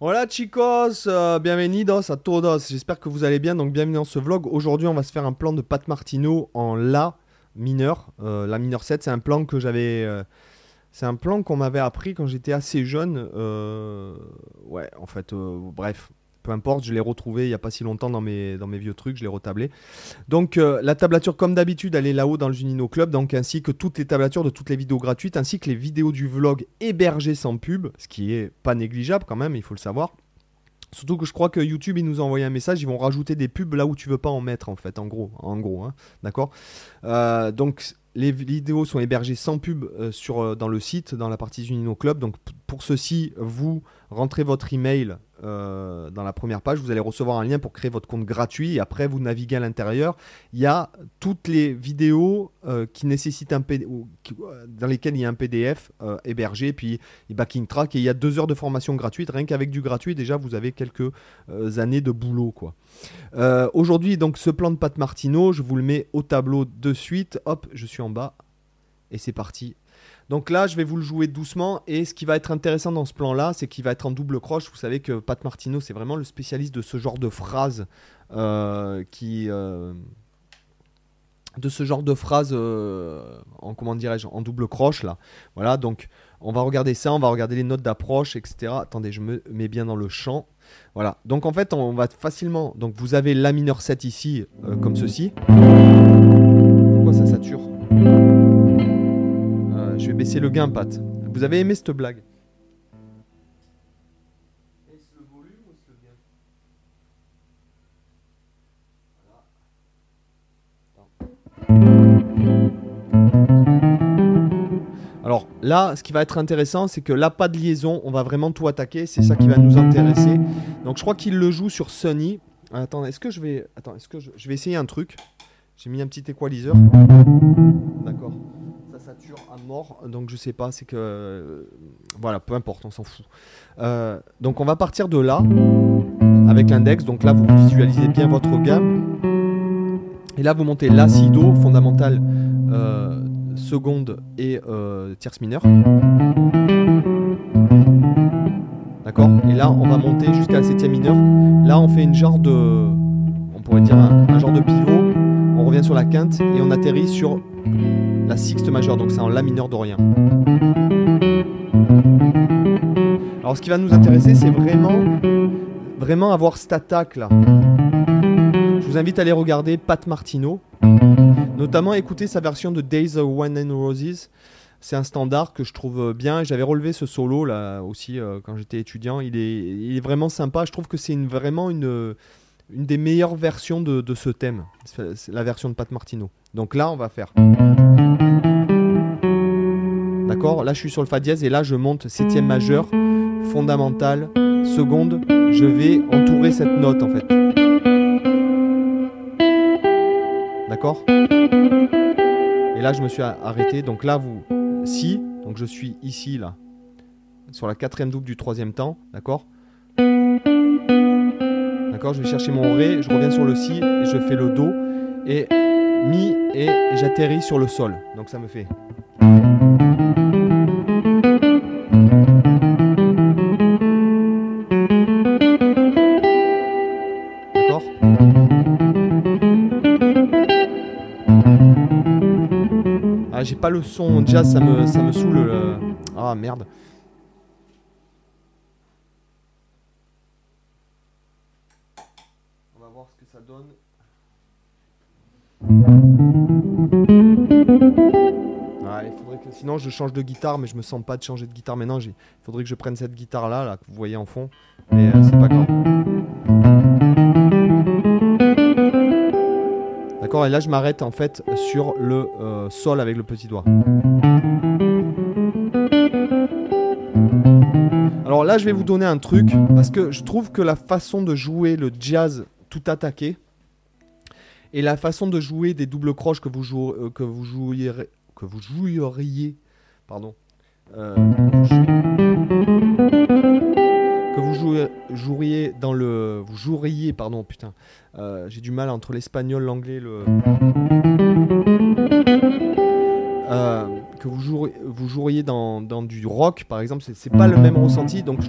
Hola chicos, euh, bienvenidos a todos. J'espère que vous allez bien. Donc bienvenue dans ce vlog. Aujourd'hui, on va se faire un plan de Pat Martino en La mineur. Euh, la mineur 7, c'est un plan que j'avais. euh, c'est un plan qu'on m'avait appris quand j'étais assez jeune. Ouais, en fait, bref. Peu importe, je l'ai retrouvé il n'y a pas si longtemps dans mes, vieux trucs, je l'ai retablé. Donc euh, la tablature, comme d'habitude, elle est là-haut dans le Junino Club, donc ainsi que toutes les tablatures de toutes les vidéos gratuites, ainsi que les vidéos du vlog hébergées sans pub, ce qui est pas négligeable quand même, il faut le savoir. Surtout que je crois que YouTube, ils nous ont envoyé un message, ils vont rajouter des pubs là où tu veux pas en mettre, en fait, en gros, en gros, hein, d'accord? Euh, Donc les vidéos sont hébergées sans pub euh, sur, dans le site, dans la partie Unino Club. Donc pour ceci, vous rentrez votre email euh, dans la première page, vous allez recevoir un lien pour créer votre compte gratuit. Et après, vous naviguez à l'intérieur. Il y a toutes les vidéos euh, qui nécessitent un qui- euh, dans lesquelles il y a un PDF hébergé, puis il backing track. Et il y a deux heures de formation gratuite. Rien qu'avec du gratuit, déjà, vous avez quelques années de boulot, Aujourd'hui, donc, ce plan de Pat Martino, je vous le mets au tableau de suite. Hop, je suis en bas. Et c'est parti. Donc là, je vais vous le jouer doucement. Et ce qui va être intéressant dans ce plan-là, c'est qu'il va être en double croche. Vous savez que Pat Martino, c'est vraiment le spécialiste de ce genre de phrases euh, qui. euh, de ce genre de phrases euh, en comment dirais-je en double croche là voilà donc on va regarder ça on va regarder les notes d'approche etc attendez je me mets bien dans le champ voilà donc en fait on va facilement donc vous avez la mineur 7 ici comme ceci Baisser le gain vous avez aimé cette blague Alors là, ce qui va être intéressant, c'est que là, pas de liaison, on va vraiment tout attaquer, c'est ça qui va nous intéresser. Donc je crois qu'il le joue sur Sony. Attends, est-ce que je vais... Je... vais essayer un truc J'ai mis un petit équaliseur. À mort, donc je sais pas, c'est que... euh, Voilà, peu importe, on s'en fout. Euh, donc on va partir de là, avec l'index. Donc là, vous visualisez bien votre gamme. Et là, vous montez la, si, do, fondamental, euh, seconde et tierce mineure. D'accord? Et là, on va monter jusqu'à la septième mineure. Là, on fait une genre de. On pourrait dire un genre de pivot. On revient sur la quinte et on atterrit sur la sixte majeure. Donc, c'est en la mineur d'Orient. Alors, ce qui va nous intéresser, c'est vraiment. Vraiment avoir cette attaque là. Je vous invite à aller regarder Pat Martino. Notamment écouter sa version de Days of Wine and Roses. C'est un standard que je trouve bien. J'avais relevé ce solo là aussi euh, quand j'étais étudiant. Il est, vraiment sympa. Je trouve que c'est vraiment une, des meilleures versions de, de ce thème. C'est la version de Pat Martino. Donc là, on va faire. D'accord Là, je suis sur le Fa dièse et là, je monte septième majeur, fondamental, seconde. Je vais entourer cette note en fait. D'accord? Et là, je me suis arrêté. Donc là, vous, si, donc je suis ici, là, sur la quatrième double du troisième temps. D'accord? D'accord Je vais chercher mon Ré, je reviens sur le Si, et je fais le Do, et Mi, et j'atterris sur le Sol. Donc ça me fait. J'ai pas le son jazz, ça me, ça me saoule. euh. Ah merde. On va voir ce que ça donne. Ah, il faudrait que... Sinon, je change de guitare, mais je me sens pas de changer de guitare maintenant. Il faudrait que je prenne cette guitare là, là, que vous voyez en fond. Mais euh, c'est pas grave. Et là je m'arrête en fait sur le euh, sol avec le petit doigt. Alors là je vais vous donner un truc, parce que je trouve que la façon de jouer le jazz tout attaqué, et la façon de jouer des doubles croches que vous, euh, que vous jouiez, que vous joueriez, pardon, pardon, euh, j'ai du mal entre l'espagnol, l'anglais, le, Euh, que vous, joueriez, vous joueriez dans, dans du rock, par exemple, c'est- pas le même ressenti. Donc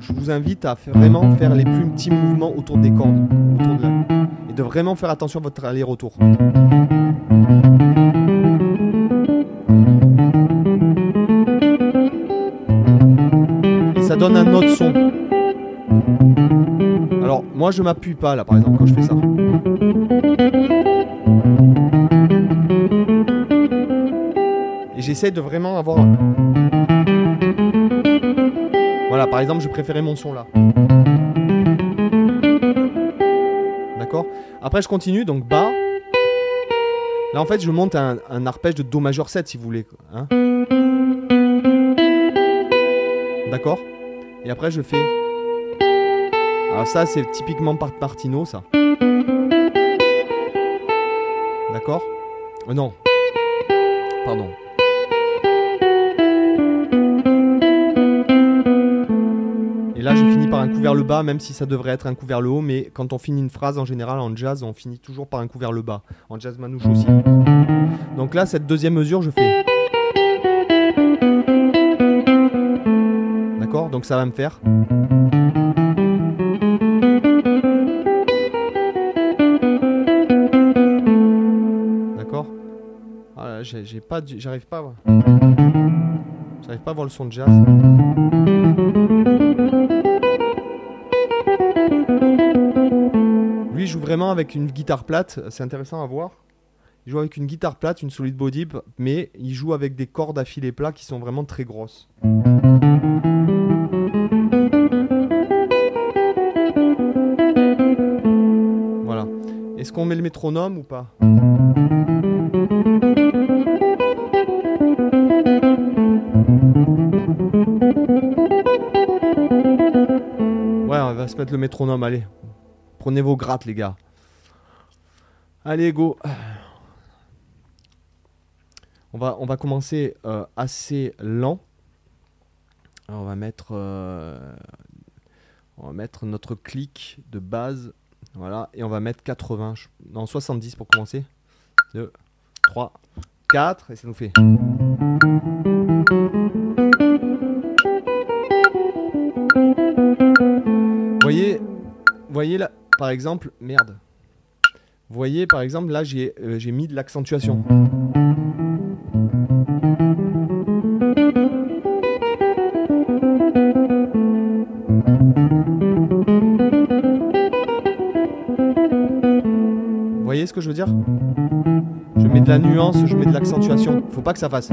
je vous, invite à vraiment faire les plus petits mouvements autour des cordes, autour de et de vraiment faire attention à votre aller-retour. Et ça donne un autre son. Moi je m'appuie pas là par exemple quand je fais ça. Et j'essaie de vraiment avoir... Voilà, par exemple, je préférais mon son là. D'accord? Après, je continue, donc bas. Là, en fait, je monte un, un arpège de Do majeur 7, si vous voulez. hein. D'accord? Et après, je fais... Alors ça, c'est typiquement Part Martino, ça. D'accord? Euh, Non. Pardon. Et là, je finis par un coup vers le bas, même si ça devrait être un coup vers le haut. Mais quand on finit une phrase, en général, en jazz, on finit toujours par un coup vers le bas. En jazz manouche aussi. Donc là, cette deuxième mesure, je fais. D'accord? Donc ça va me faire. J'ai pas, j'arrive pas. à voir. J'arrive pas à voir le son de jazz. Lui il joue vraiment avec une guitare plate, c'est intéressant à voir. Il joue avec une guitare plate, une solid body, mais il joue avec des cordes à filet plat qui sont vraiment très grosses. Voilà. Est-ce qu'on met le métronome ou pas? Se mettre le métronome, allez. Prenez vos grattes, les gars. Allez, go. On va, on va commencer euh, assez lent. On va mettre, euh, on va mettre notre clic de base, voilà, et on va mettre 80, je- non 70 pour commencer. 2, 3, 4, et ça nous fait. Par exemple, merde. Voyez, par exemple, là, j'ai euh, mis de l'accentuation. Vous voyez ce que je veux dire? Je mets de la nuance, je mets de l'accentuation. Faut pas que ça fasse.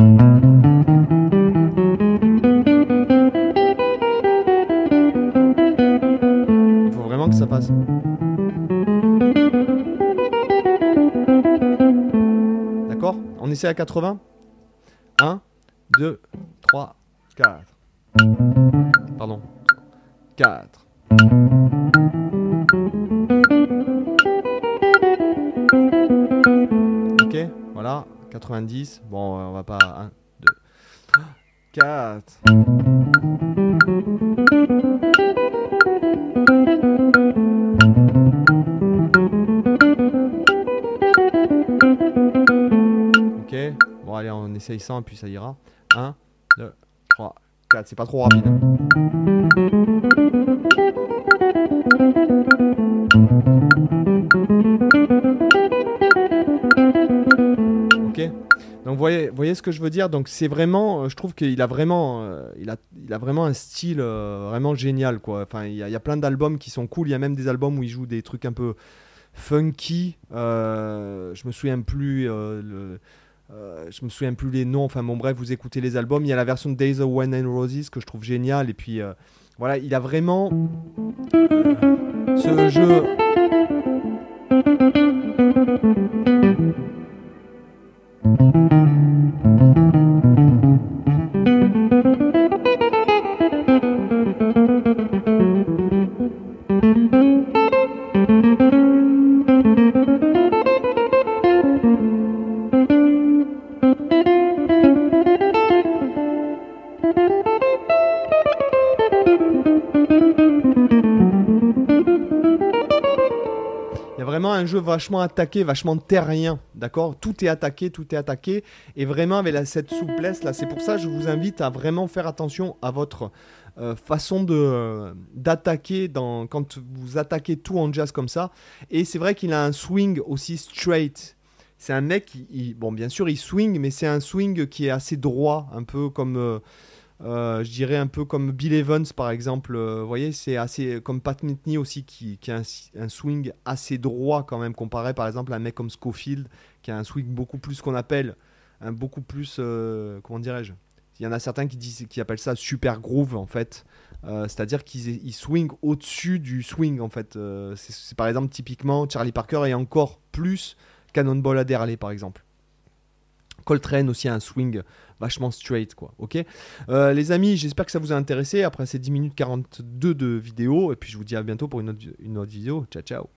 Il faut vraiment que ça passe. On essaie à 80 1, 2, 3, 4. Pardon. 4. Ok, voilà. 90. Bon, on va pas. 1, 2, 4. Essaye 100 et puis ça ira. 1, 2, 3, 4. C'est pas trop rapide. hein. Ok. Donc voyez, voyez ce que je veux dire? Donc c'est vraiment, euh, je trouve qu'il a vraiment, euh, il a, il a vraiment un style euh, vraiment génial quoi. Enfin, il y, a- plein d'albums qui sont cool. Il y a même des albums où il joue des trucs un peu funky. Je me souviens plus. Euh, je me souviens plus les noms. Enfin bon bref, vous écoutez les albums. Il y a la version de Days of Wine and Roses que je trouve géniale. Et puis euh, voilà, il a vraiment euh, ce jeu. Vraiment un jeu vachement attaqué, vachement terrien, d'accord? Tout est attaqué, tout est attaqué, et vraiment avec cette souplesse là, c'est pour ça que je vous invite à vraiment faire attention à votre euh, façon de d'attaquer dans quand vous attaquez tout en jazz comme ça. Et c'est vrai qu'il a un swing aussi straight. C'est un mec, qui, bon bien sûr il swing, mais c'est un swing qui est assez droit, un peu comme euh, euh, je dirais un peu comme Bill Evans par exemple. vous voyez, c'est assez comme Pat Metheny aussi qui, a un, swing assez droit quand même comparé par exemple à un mec comme Schofield qui a un swing beaucoup plus qu'on appelle un beaucoup plus comment dirais-je il y en a certains qui, disent, qui appellent ça super groove en fait. Euh, c'est-à-dire qu'ils swing au-dessus du swing en fait. Euh, c'est par exemple typiquement Charlie Parker et encore plus Cannonball Adderley par exemple. Coltrane aussi un swing vachement straight quoi. Ok? Euh, Les amis, j'espère que ça vous a intéressé après ces 10 minutes 42 de vidéo et puis je vous dis à bientôt pour une autre, une autre vidéo. Ciao ciao